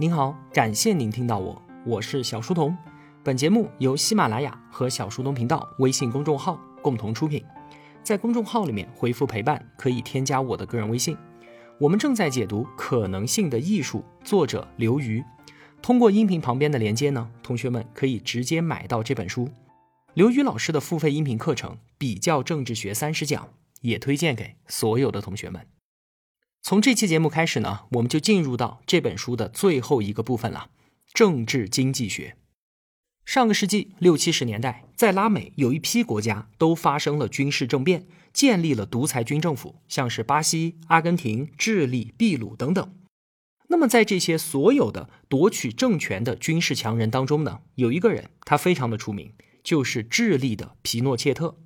您好，感谢您听到我，我是小书童。本节目由喜马拉雅和小书童频道微信公众号共同出品。在公众号里面回复“陪伴”，可以添加我的个人微信。我们正在解读《可能性的艺术》，作者刘瑜。通过音频旁边的连接呢，同学们可以直接买到这本书。刘瑜老师的付费音频课程《比较政治学三十讲》也推荐给所有的同学们。从这期节目开始呢，我们就进入到这本书的最后一个部分了——政治经济学。上个世纪六七十年代，在拉美有一批国家都发生了军事政变，建立了独裁军政府，像是巴西、阿根廷、智利、秘鲁等等。那么，在这些所有的夺取政权的军事强人当中呢，有一个人他非常的出名，就是智利的皮诺切特。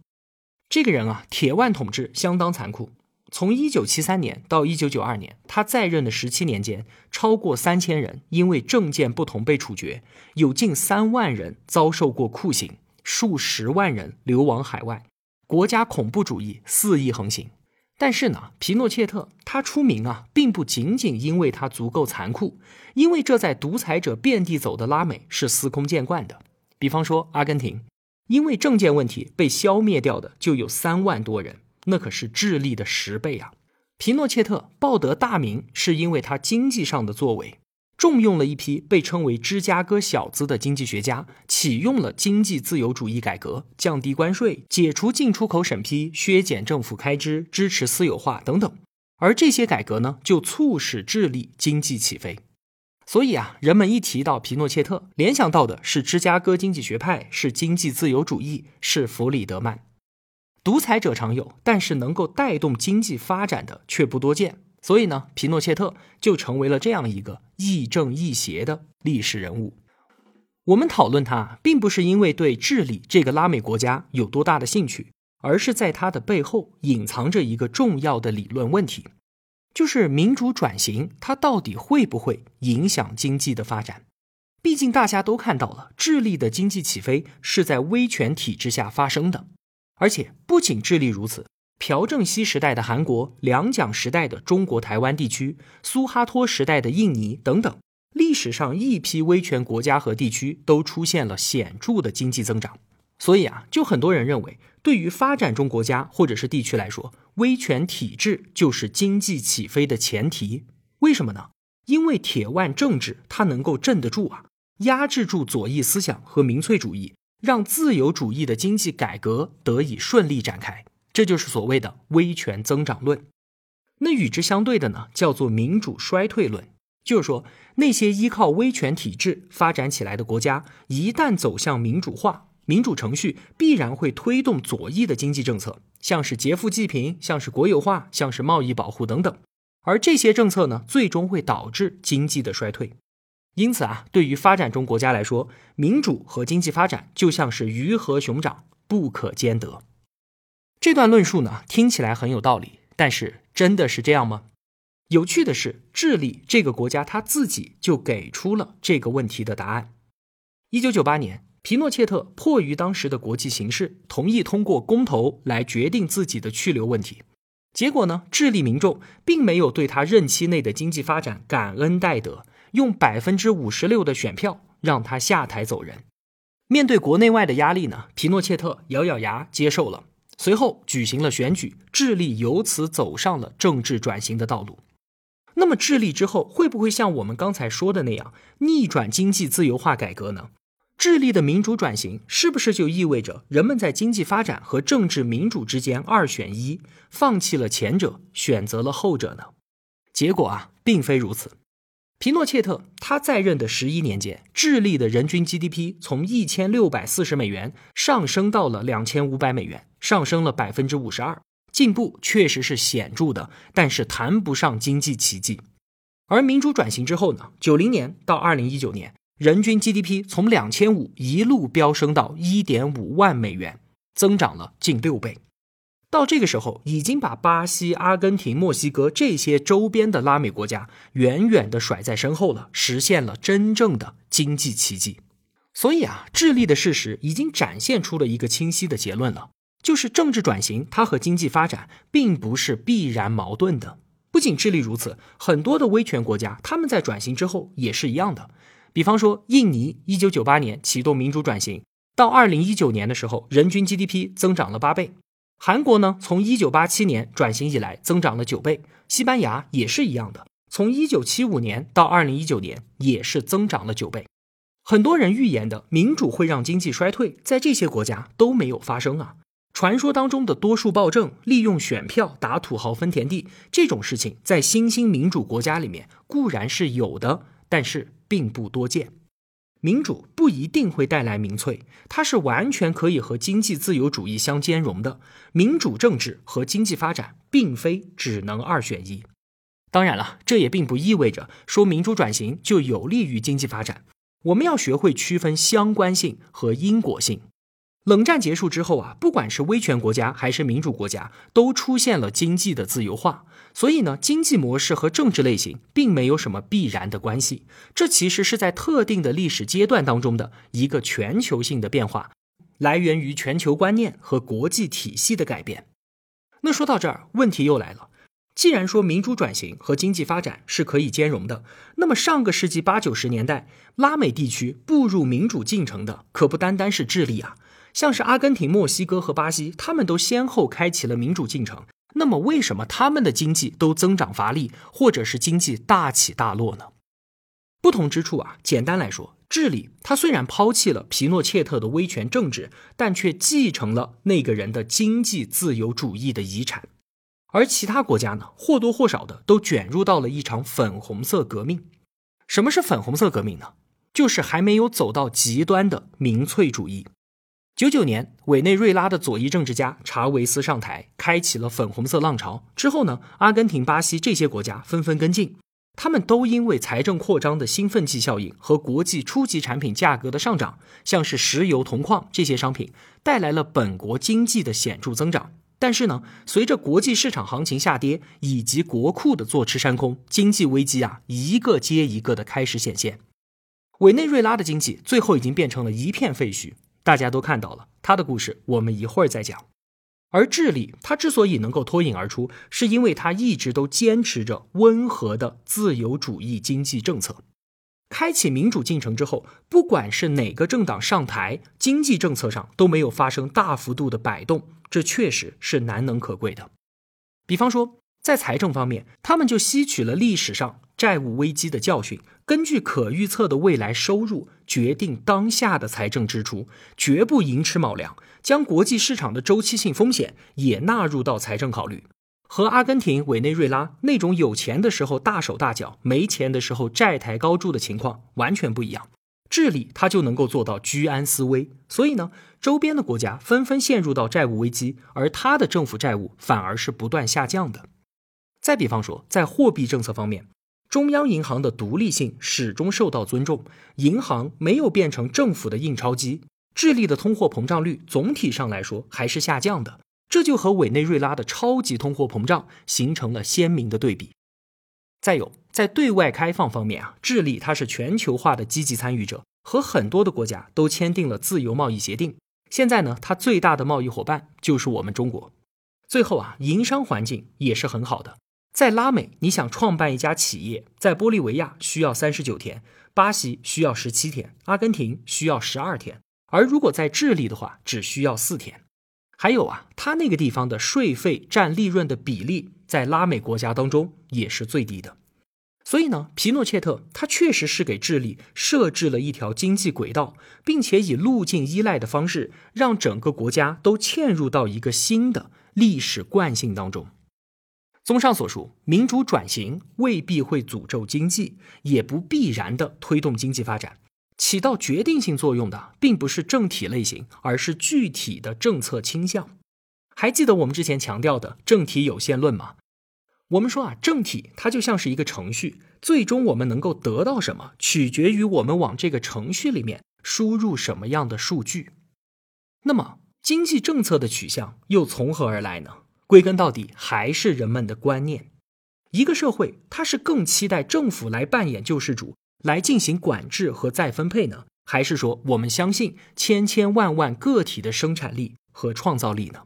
这个人啊，铁腕统治相当残酷。从一九七三年到一九九二年，他在任的十七年间，超过三千人因为政见不同被处决，有近三万人遭受过酷刑，数十万人流亡海外，国家恐怖主义肆意横行。但是呢，皮诺切特他出名啊，并不仅仅因为他足够残酷，因为这在独裁者遍地走的拉美是司空见惯的。比方说阿根廷，因为政见问题被消灭掉的就有三万多人。那可是智利的十倍啊！皮诺切特报得大名，是因为他经济上的作为，重用了一批被称为“芝加哥小子”的经济学家，启用了经济自由主义改革，降低关税，解除进出口审批，削减政府开支，支持私有化等等。而这些改革呢，就促使智利经济起飞。所以啊，人们一提到皮诺切特，联想到的是芝加哥经济学派，是经济自由主义，是弗里德曼。独裁者常有，但是能够带动经济发展的却不多见。所以呢，皮诺切特就成为了这样一个亦正亦邪的历史人物。我们讨论他，并不是因为对智利这个拉美国家有多大的兴趣，而是在他的背后隐藏着一个重要的理论问题，就是民主转型它到底会不会影响经济的发展？毕竟大家都看到了，智利的经济起飞是在威权体制下发生的。而且不仅智利如此，朴正熙时代的韩国、两蒋时代的中国台湾地区、苏哈托时代的印尼等等，历史上一批威权国家和地区都出现了显著的经济增长。所以啊，就很多人认为，对于发展中国家或者是地区来说，威权体制就是经济起飞的前提。为什么呢？因为铁腕政治它能够镇得住啊，压制住左翼思想和民粹主义。让自由主义的经济改革得以顺利展开，这就是所谓的威权增长论。那与之相对的呢，叫做民主衰退论。就是说，那些依靠威权体制发展起来的国家，一旦走向民主化，民主程序必然会推动左翼的经济政策，像是劫富济贫，像是国有化，像是贸易保护等等。而这些政策呢，最终会导致经济的衰退。因此啊，对于发展中国家来说，民主和经济发展就像是鱼和熊掌，不可兼得。这段论述呢，听起来很有道理，但是真的是这样吗？有趣的是，智利这个国家他自己就给出了这个问题的答案。一九九八年，皮诺切特迫于当时的国际形势，同意通过公投来决定自己的去留问题。结果呢，智利民众并没有对他任期内的经济发展感恩戴德。用百分之五十六的选票让他下台走人。面对国内外的压力呢，皮诺切特咬咬牙接受了。随后举行了选举，智利由此走上了政治转型的道路。那么，智利之后会不会像我们刚才说的那样逆转经济自由化改革呢？智利的民主转型是不是就意味着人们在经济发展和政治民主之间二选一，放弃了前者，选择了后者呢？结果啊，并非如此。皮诺切特他在任的十一年间，智利的人均 GDP 从一千六百四十美元上升到了两千五百美元，上升了百分之五十二，进步确实是显著的，但是谈不上经济奇迹。而民主转型之后呢，九零年到二零一九年，人均 GDP 从两千五一路飙升到一点五万美元，增长了近六倍。到这个时候，已经把巴西、阿根廷、墨西哥这些周边的拉美国家远远的甩在身后了，实现了真正的经济奇迹。所以啊，智利的事实已经展现出了一个清晰的结论了，就是政治转型它和经济发展并不是必然矛盾的。不仅智利如此，很多的威权国家他们在转型之后也是一样的。比方说，印尼一九九八年启动民主转型，到二零一九年的时候，人均 GDP 增长了八倍。韩国呢，从一九八七年转型以来增长了九倍。西班牙也是一样的，从一九七五年到二零一九年也是增长了九倍。很多人预言的民主会让经济衰退，在这些国家都没有发生啊。传说当中的多数暴政、利用选票打土豪分田地这种事情，在新兴民主国家里面固然是有的，但是并不多见。民主不一定会带来民粹，它是完全可以和经济自由主义相兼容的。民主政治和经济发展并非只能二选一。当然了，这也并不意味着说民主转型就有利于经济发展。我们要学会区分相关性和因果性。冷战结束之后啊，不管是威权国家还是民主国家，都出现了经济的自由化。所以呢，经济模式和政治类型并没有什么必然的关系。这其实是在特定的历史阶段当中的一个全球性的变化，来源于全球观念和国际体系的改变。那说到这儿，问题又来了。既然说民主转型和经济发展是可以兼容的，那么上个世纪八九十年代，拉美地区步入民主进程的可不单单是智利啊，像是阿根廷、墨西哥和巴西，他们都先后开启了民主进程。那么为什么他们的经济都增长乏力，或者是经济大起大落呢？不同之处啊，简单来说，智利它虽然抛弃了皮诺切特的威权政治，但却继承了那个人的经济自由主义的遗产。而其他国家呢，或多或少的都卷入到了一场粉红色革命。什么是粉红色革命呢？就是还没有走到极端的民粹主义。九九年，委内瑞拉的左翼政治家查韦斯上台，开启了粉红色浪潮。之后呢，阿根廷、巴西这些国家纷纷跟进。他们都因为财政扩张的兴奋剂效应和国际初级产品价格的上涨，像是石油、铜矿这些商品，带来了本国经济的显著增长。但是呢，随着国际市场行情下跌以及国库的坐吃山空，经济危机啊一个接一个的开始显现。委内瑞拉的经济最后已经变成了一片废墟，大家都看到了他的故事，我们一会儿再讲。而智利，他之所以能够脱颖而出，是因为他一直都坚持着温和的自由主义经济政策。开启民主进程之后，不管是哪个政党上台，经济政策上都没有发生大幅度的摆动，这确实是难能可贵的。比方说，在财政方面，他们就吸取了历史上债务危机的教训，根据可预测的未来收入，决定当下的财政支出，绝不寅吃卯粮，将国际市场的周期性风险也纳入到财政考虑。和阿根廷、委内瑞拉那种有钱的时候大手大脚，没钱的时候债台高筑的情况完全不一样。智利它就能够做到居安思危，所以呢，周边的国家纷纷陷入到债务危机，而它的政府债务反而是不断下降的。再比方说，在货币政策方面，中央银行的独立性始终受到尊重，银行没有变成政府的印钞机。智利的通货膨胀率总体上来说还是下降的。这就和委内瑞拉的超级通货膨胀形成了鲜明的对比。再有，在对外开放方面啊，智利它是全球化的积极参与者，和很多的国家都签订了自由贸易协定。现在呢，它最大的贸易伙伴就是我们中国。最后啊，营商环境也是很好的。在拉美，你想创办一家企业，在玻利维亚需要三十九天，巴西需要十七天，阿根廷需要十二天，而如果在智利的话，只需要四天。还有啊，他那个地方的税费占利润的比例，在拉美国家当中也是最低的。所以呢，皮诺切特他确实是给智利设置了一条经济轨道，并且以路径依赖的方式，让整个国家都嵌入到一个新的历史惯性当中。综上所述，民主转型未必会诅咒经济，也不必然的推动经济发展。起到决定性作用的，并不是政体类型，而是具体的政策倾向。还记得我们之前强调的政体有限论吗？我们说啊，政体它就像是一个程序，最终我们能够得到什么，取决于我们往这个程序里面输入什么样的数据。那么，经济政策的取向又从何而来呢？归根到底，还是人们的观念。一个社会，它是更期待政府来扮演救世主。来进行管制和再分配呢，还是说我们相信千千万万个体的生产力和创造力呢？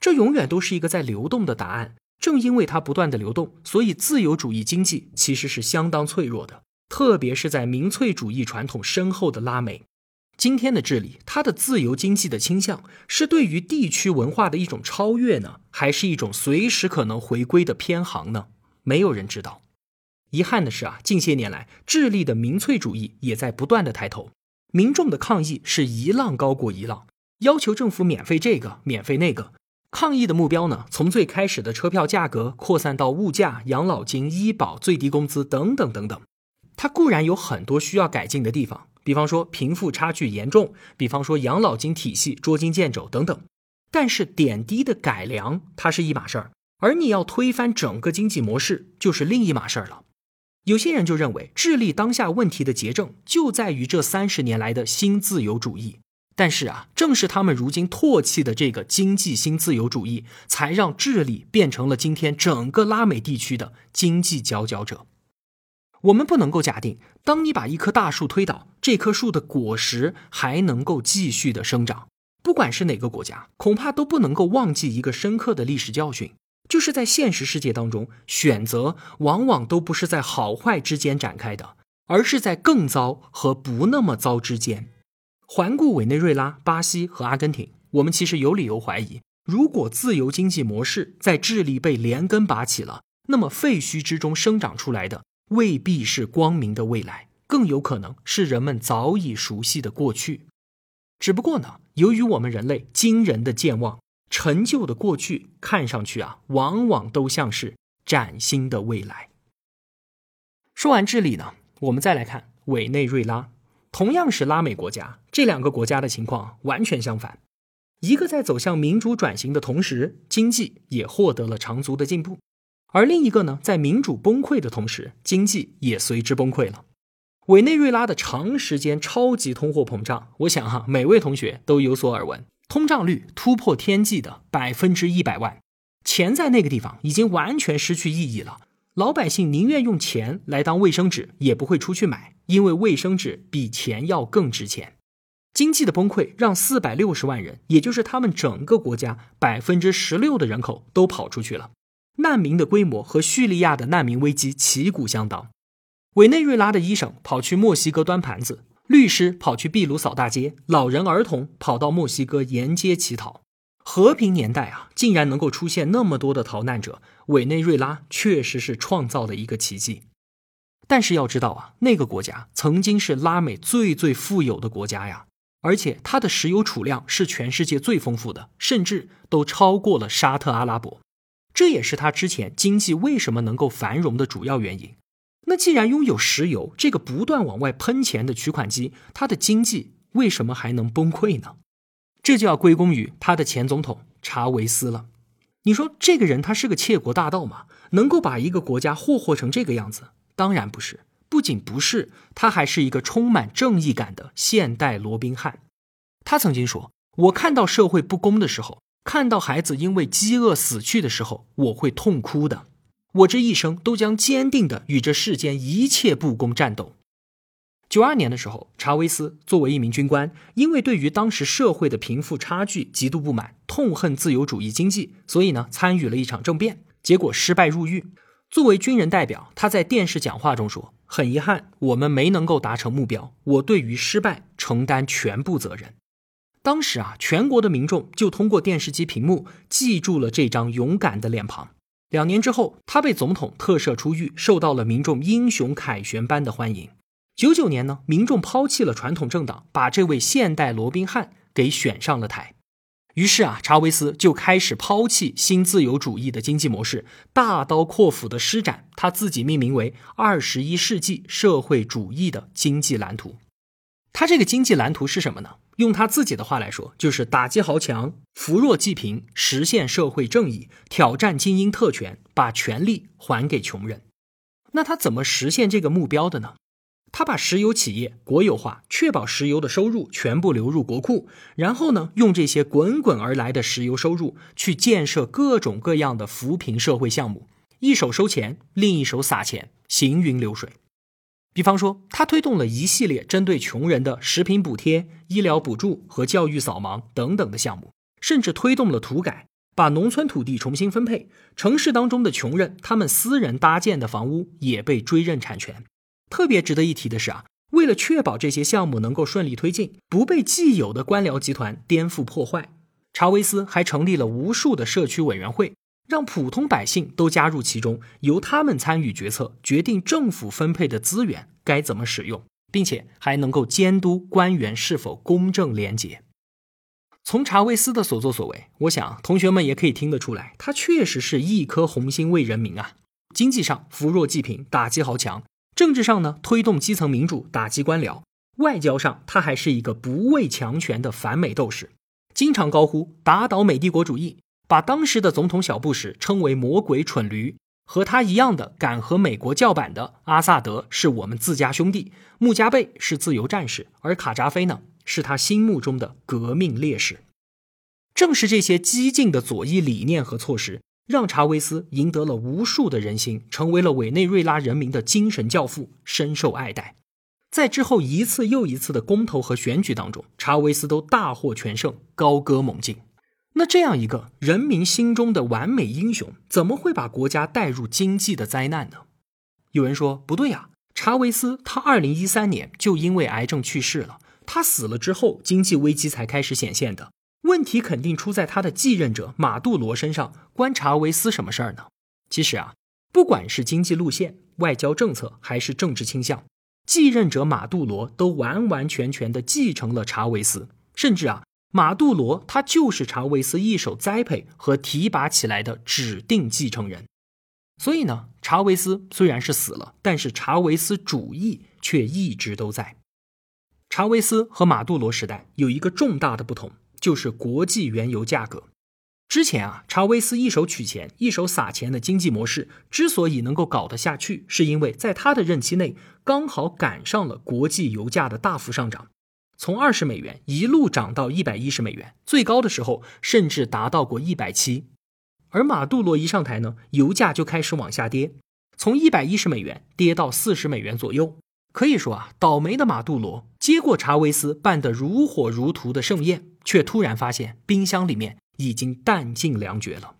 这永远都是一个在流动的答案。正因为它不断的流动，所以自由主义经济其实是相当脆弱的，特别是在民粹主义传统深厚的拉美。今天的智利，它的自由经济的倾向是对于地区文化的一种超越呢，还是一种随时可能回归的偏航呢？没有人知道。遗憾的是啊，近些年来，智利的民粹主义也在不断的抬头，民众的抗议是一浪高过一浪，要求政府免费这个，免费那个。抗议的目标呢，从最开始的车票价格扩散到物价、养老金、医保、最低工资等等等等。它固然有很多需要改进的地方，比方说贫富差距严重，比方说养老金体系捉襟见肘等等。但是点滴的改良它是一码事儿，而你要推翻整个经济模式就是另一码事儿了。有些人就认为，智利当下问题的结症就在于这三十年来的新自由主义。但是啊，正是他们如今唾弃的这个经济新自由主义，才让智利变成了今天整个拉美地区的经济佼佼者。我们不能够假定，当你把一棵大树推倒，这棵树的果实还能够继续的生长。不管是哪个国家，恐怕都不能够忘记一个深刻的历史教训，就是在现实世界当中，选择往往都不是在好坏之间展开的，而是在更糟和不那么糟之间。环顾委内瑞拉、巴西和阿根廷，我们其实有理由怀疑，如果自由经济模式在智利被连根拔起了，那么废墟之中生长出来的未必是光明的未来，更有可能是人们早已熟悉的过去。只不过呢，由于我们人类惊人的健忘，陈旧的过去看上去啊，往往都像是崭新的未来。说完智利呢，我们再来看委内瑞拉。同样是拉美国家，这两个国家的情况完全相反。一个在走向民主转型的同时，经济也获得了长足的进步；而另一个呢，在民主崩溃的同时，经济也随之崩溃了。委内瑞拉的长时间超级通货膨胀，我想哈，每位同学都有所耳闻，通胀率突破天际的百分之一百万，钱在那个地方已经完全失去意义了。老百姓宁愿用钱来当卫生纸，也不会出去买，因为卫生纸比钱要更值钱。经济的崩溃让四百六十万人，也就是他们整个国家百分之十六的人口都跑出去了。难民的规模和叙利亚的难民危机旗鼓相当。委内瑞拉的医生跑去墨西哥端盘子，律师跑去秘鲁扫大街，老人儿童跑到墨西哥沿街乞讨。和平年代啊，竟然能够出现那么多的逃难者，委内瑞拉确实是创造了一个奇迹。但是要知道啊，那个国家曾经是拉美最最富有的国家呀，而且它的石油储量是全世界最丰富的，甚至都超过了沙特阿拉伯。这也是它之前经济为什么能够繁荣的主要原因。那既然拥有石油这个不断往外喷钱的取款机，它的经济为什么还能崩溃呢？这就要归功于他的前总统查韦斯了。你说这个人他是个窃国大盗吗？能够把一个国家霍霍成这个样子？当然不是。不仅不是，他还是一个充满正义感的现代罗宾汉。他曾经说：“我看到社会不公的时候，看到孩子因为饥饿死去的时候，我会痛哭的。我这一生都将坚定的与这世间一切不公战斗。”九二年的时候，查韦斯作为一名军官，因为对于当时社会的贫富差距极度不满，痛恨自由主义经济，所以呢参与了一场政变，结果失败入狱。作为军人代表，他在电视讲话中说：“很遗憾，我们没能够达成目标，我对于失败承担全部责任。”当时啊，全国的民众就通过电视机屏幕记住了这张勇敢的脸庞。两年之后，他被总统特赦出狱，受到了民众英雄凯旋般的欢迎。九九年呢，民众抛弃了传统政党，把这位现代罗宾汉给选上了台。于是啊，查韦斯就开始抛弃新自由主义的经济模式，大刀阔斧的施展他自己命名为“二十一世纪社会主义”的经济蓝图。他这个经济蓝图是什么呢？用他自己的话来说，就是打击豪强，扶弱济贫，实现社会正义，挑战精英特权，把权力还给穷人。那他怎么实现这个目标的呢？他把石油企业国有化，确保石油的收入全部流入国库，然后呢，用这些滚滚而来的石油收入去建设各种各样的扶贫社会项目，一手收钱，另一手撒钱，行云流水。比方说，他推动了一系列针对穷人的食品补贴、医疗补助和教育扫盲等等的项目，甚至推动了土改，把农村土地重新分配，城市当中的穷人他们私人搭建的房屋也被追认产权。特别值得一提的是啊，为了确保这些项目能够顺利推进，不被既有的官僚集团颠覆破坏，查韦斯还成立了无数的社区委员会，让普通百姓都加入其中，由他们参与决策，决定政府分配的资源该怎么使用，并且还能够监督官员是否公正廉洁。从查韦斯的所作所为，我想同学们也可以听得出来，他确实是一颗红心为人民啊。经济上扶弱济贫，打击豪强；政治上呢，推动基层民主，打击官僚；外交上，他还是一个不畏强权的反美斗士，经常高呼打倒美帝国主义，把当时的总统小布什称为魔鬼蠢驴。和他一样的敢和美国叫板的阿萨德是我们自家兄弟，穆加贝是自由战士，而卡扎菲呢？是他心目中的革命烈士。正是这些激进的左翼理念和措施，让查韦斯赢得了无数的人心，成为了委内瑞拉人民的精神教父，深受爱戴。在之后一次又一次的公投和选举当中，查韦斯都大获全胜，高歌猛进。那这样一个人民心中的完美英雄，怎么会把国家带入经济的灾难呢？有人说不对呀，查韦斯他二零一三年就因为癌症去世了。他死了之后，经济危机才开始显现的。问题肯定出在他的继任者马杜罗身上。关查韦斯什么事儿呢？其实啊，不管是经济路线、外交政策，还是政治倾向，继任者马杜罗都完完全全的继承了查韦斯。甚至啊，马杜罗他就是查韦斯一手栽培和提拔起来的指定继承人。所以呢，查韦斯虽然是死了，但是查韦斯主义却一直都在。查韦斯和马杜罗时代有一个重大的不同，就是国际原油价格。之前啊，查韦斯一手取钱、一手撒钱的经济模式之所以能够搞得下去，是因为在他的任期内刚好赶上了国际油价的大幅上涨，从二十美元一路涨到一百一十美元，最高的时候甚至达到过一百七。而马杜罗一上台呢，油价就开始往下跌，从一百一十美元跌到四十美元左右。可以说啊，倒霉的马杜罗接过查韦斯办得如火如荼的盛宴，却突然发现冰箱里面已经弹尽粮绝了。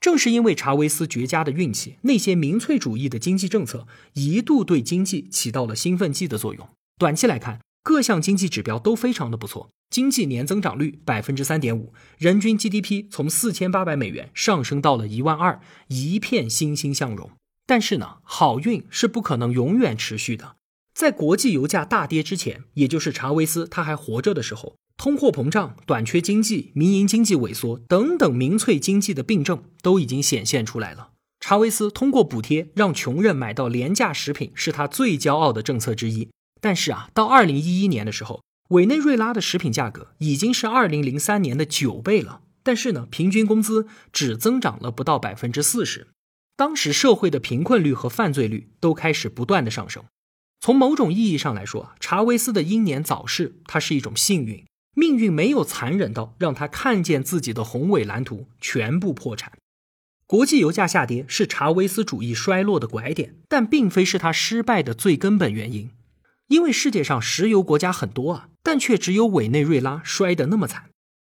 正是因为查韦斯绝佳的运气，那些民粹主义的经济政策一度对经济起到了兴奋剂的作用。短期来看，各项经济指标都非常的不错，经济年增长率百分之三点五，人均 GDP 从四千八百美元上升到了一万二，一片欣欣向荣。但是呢，好运是不可能永远持续的。在国际油价大跌之前，也就是查韦斯他还活着的时候，通货膨胀、短缺经济、民营经济萎缩等等民粹经济的病症都已经显现出来了。查韦斯通过补贴让穷人买到廉价食品，是他最骄傲的政策之一。但是啊，到二零一一年的时候，委内瑞拉的食品价格已经是二零零三年的九倍了，但是呢，平均工资只增长了不到百分之四十。当时社会的贫困率和犯罪率都开始不断的上升。从某种意义上来说，查韦斯的英年早逝，它是一种幸运。命运没有残忍到让他看见自己的宏伟蓝图全部破产。国际油价下跌是查韦斯主义衰落的拐点，但并非是他失败的最根本原因。因为世界上石油国家很多啊，但却只有委内瑞拉摔得那么惨。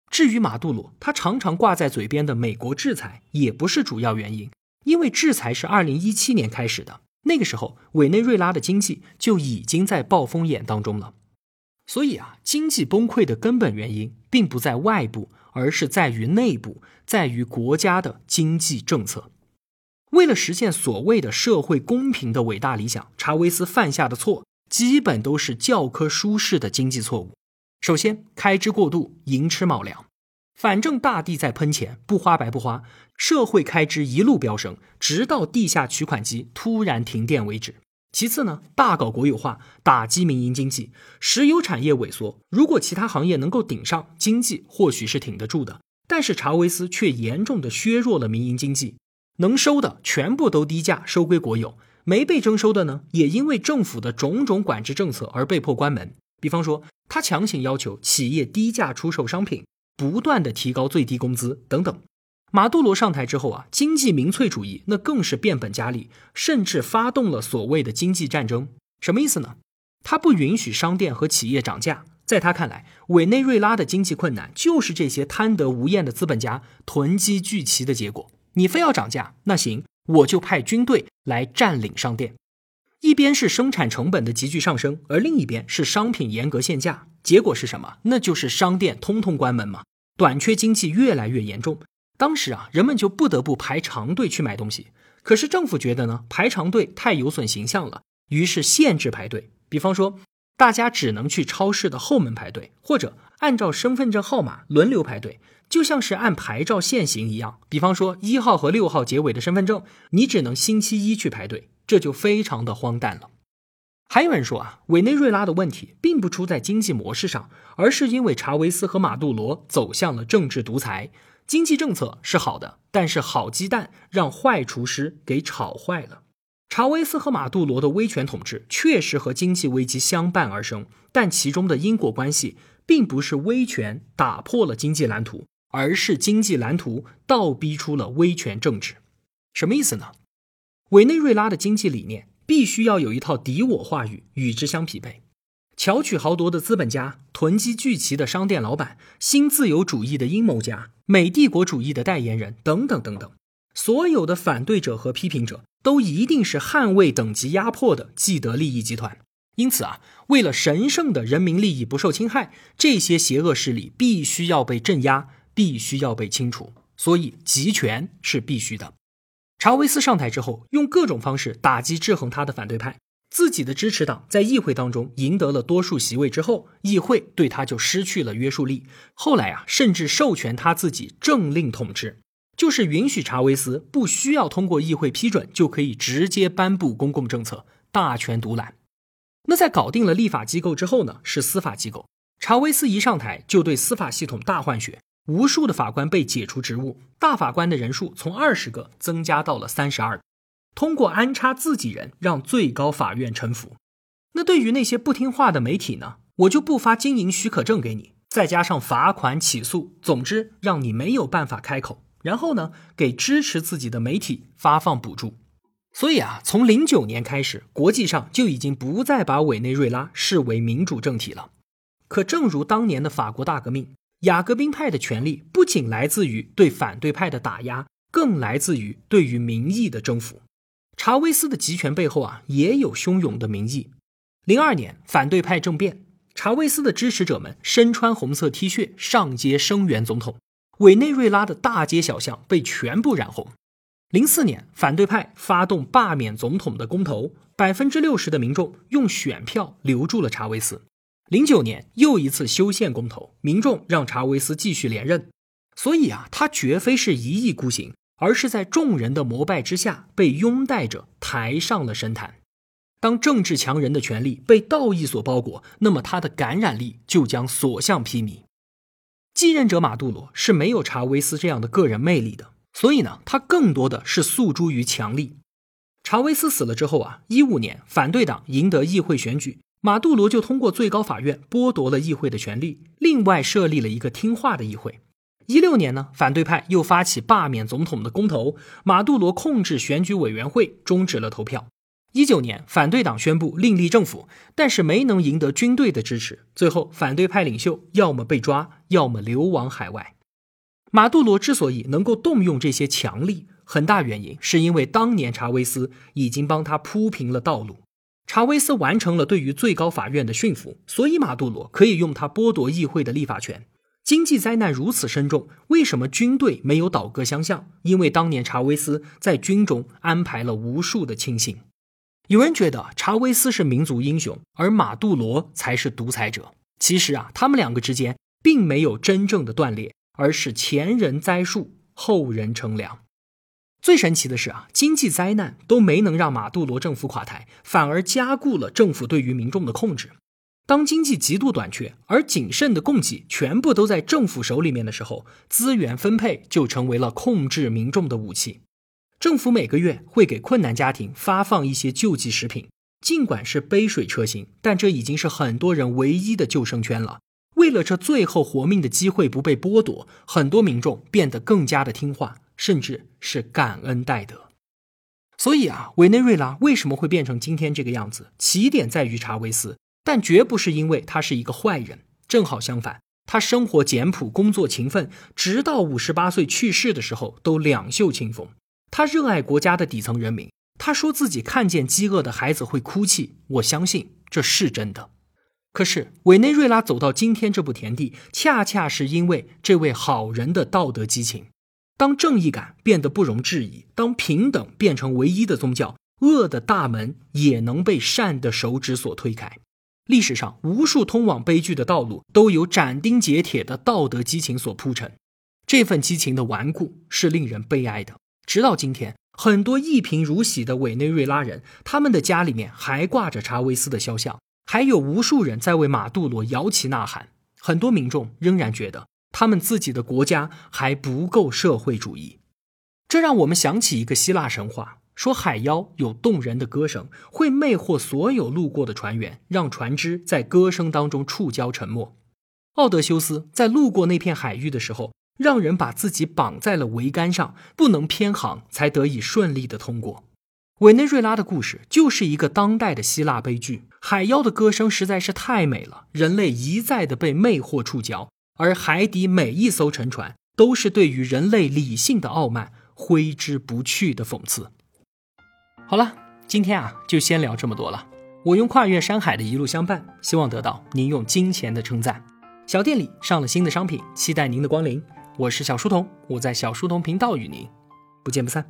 至于马杜罗，他常常挂在嘴边的美国制裁也不是主要原因，因为制裁是二零一七年开始的。那个时候，委内瑞拉的经济就已经在暴风眼当中了。所以啊，经济崩溃的根本原因并不在外部，而是在于内部，在于国家的经济政策。为了实现所谓的社会公平的伟大理想，查韦斯犯下的错基本都是教科书式的经济错误。首先，开支过度，寅吃卯粮。反正大地在喷钱，不花白不花，社会开支一路飙升，直到地下取款机突然停电为止。其次呢，大搞国有化，打击民营经济，石油产业萎缩。如果其他行业能够顶上，经济或许是挺得住的。但是查韦斯却严重的削弱了民营经济，能收的全部都低价收归国有，没被征收的呢，也因为政府的种种管制政策而被迫关门。比方说，他强行要求企业低价出售商品。不断的提高最低工资等等，马杜罗上台之后啊，经济民粹主义那更是变本加厉，甚至发动了所谓的经济战争。什么意思呢？他不允许商店和企业涨价，在他看来，委内瑞拉的经济困难就是这些贪得无厌的资本家囤积聚齐的结果。你非要涨价，那行，我就派军队来占领商店。一边是生产成本的急剧上升，而另一边是商品严格限价，结果是什么？那就是商店通通关门嘛，短缺经济越来越严重。当时啊，人们就不得不排长队去买东西。可是政府觉得呢，排长队太有损形象了，于是限制排队。比方说。大家只能去超市的后门排队，或者按照身份证号码轮流排队，就像是按牌照限行一样。比方说一号和六号结尾的身份证，你只能星期一去排队，这就非常的荒诞了。还有人说啊，委内瑞拉的问题并不出在经济模式上，而是因为查韦斯和马杜罗走向了政治独裁。经济政策是好的，但是好鸡蛋让坏厨师给炒坏了。查韦斯和马杜罗的威权统治确实和经济危机相伴而生，但其中的因果关系并不是威权打破了经济蓝图，而是经济蓝图倒逼出了威权政治。什么意思呢？委内瑞拉的经济理念必须要有一套敌我话语与之相匹配。巧取豪夺的资本家、囤积聚齐的商店老板、新自由主义的阴谋家、美帝国主义的代言人等等等等，所有的反对者和批评者。都一定是捍卫等级压迫的既得利益集团，因此啊，为了神圣的人民利益不受侵害，这些邪恶势力必须要被镇压，必须要被清除。所以集权是必须的。查韦斯上台之后，用各种方式打击制衡他的反对派，自己的支持党在议会当中赢得了多数席位之后，议会对他就失去了约束力。后来啊，甚至授权他自己政令统治。就是允许查韦斯不需要通过议会批准就可以直接颁布公共政策，大权独揽。那在搞定了立法机构之后呢？是司法机构。查韦斯一上台就对司法系统大换血，无数的法官被解除职务，大法官的人数从二十个增加到了三十二。通过安插自己人，让最高法院臣服。那对于那些不听话的媒体呢？我就不发经营许可证给你，再加上罚款、起诉，总之让你没有办法开口。然后呢，给支持自己的媒体发放补助。所以啊，从零九年开始，国际上就已经不再把委内瑞拉视为民主政体了。可正如当年的法国大革命，雅各宾派的权力不仅来自于对反对派的打压，更来自于对于民意的征服。查韦斯的集权背后啊，也有汹涌的民意。零二年反对派政变，查韦斯的支持者们身穿红色 T 恤上街声援总统。委内瑞拉的大街小巷被全部染红。零四年，反对派发动罢免总统的公投，百分之六十的民众用选票留住了查韦斯。零九年，又一次修宪公投，民众让查韦斯继续连任。所以啊，他绝非是一意孤行，而是在众人的膜拜之下被拥戴着抬上了神坛。当政治强人的权力被道义所包裹，那么他的感染力就将所向披靡。继任者马杜罗是没有查韦斯这样的个人魅力的，所以呢，他更多的是诉诸于强力。查韦斯死了之后啊，一五年反对党赢得议会选举，马杜罗就通过最高法院剥夺了议会的权利，另外设立了一个听话的议会。一六年呢，反对派又发起罢免总统的公投，马杜罗控制选举委员会，终止了投票。一九年，反对党宣布另立政府，但是没能赢得军队的支持。最后，反对派领袖要么被抓，要么流亡海外。马杜罗之所以能够动用这些强力，很大原因是因为当年查韦斯已经帮他铺平了道路。查韦斯完成了对于最高法院的驯服，所以马杜罗可以用他剥夺议会的立法权。经济灾难如此深重，为什么军队没有倒戈相向？因为当年查韦斯在军中安排了无数的亲信。有人觉得查韦斯是民族英雄，而马杜罗才是独裁者。其实啊，他们两个之间并没有真正的断裂，而是前人栽树，后人乘凉。最神奇的是啊，经济灾难都没能让马杜罗政府垮台，反而加固了政府对于民众的控制。当经济极度短缺，而谨慎的供给全部都在政府手里面的时候，资源分配就成为了控制民众的武器。政府每个月会给困难家庭发放一些救济食品，尽管是杯水车薪，但这已经是很多人唯一的救生圈了。为了这最后活命的机会不被剥夺，很多民众变得更加的听话，甚至是感恩戴德。所以啊，委内瑞拉为什么会变成今天这个样子？起点在于查韦斯，但绝不是因为他是一个坏人。正好相反，他生活简朴，工作勤奋，直到五十八岁去世的时候都两袖清风。他热爱国家的底层人民。他说自己看见饥饿的孩子会哭泣，我相信这是真的。可是委内瑞拉走到今天这步田地，恰恰是因为这位好人的道德激情。当正义感变得不容置疑，当平等变成唯一的宗教，恶的大门也能被善的手指所推开。历史上无数通往悲剧的道路，都有斩钉截铁的道德激情所铺陈。这份激情的顽固是令人悲哀的。直到今天。很多一贫如洗的委内瑞拉人，他们的家里面还挂着查韦斯的肖像，还有无数人在为马杜罗摇旗呐喊。很多民众仍然觉得他们自己的国家还不够社会主义。这让我们想起一个希腊神话，说海妖有动人的歌声，会魅惑所有路过的船员，让船只在歌声当中触礁沉没。奥德修斯在路过那片海域的时候。让人把自己绑在了桅杆上，不能偏航，才得以顺利的通过。委内瑞拉的故事就是一个当代的希腊悲剧。海妖的歌声实在是太美了，人类一再的被魅惑触礁，而海底每一艘沉船都是对于人类理性的傲慢挥之不去的讽刺。好了，今天啊就先聊这么多了。我用跨越山海的一路相伴，希望得到您用金钱的称赞。小店里上了新的商品，期待您的光临。我是小书童，我在小书童频道与您不见不散。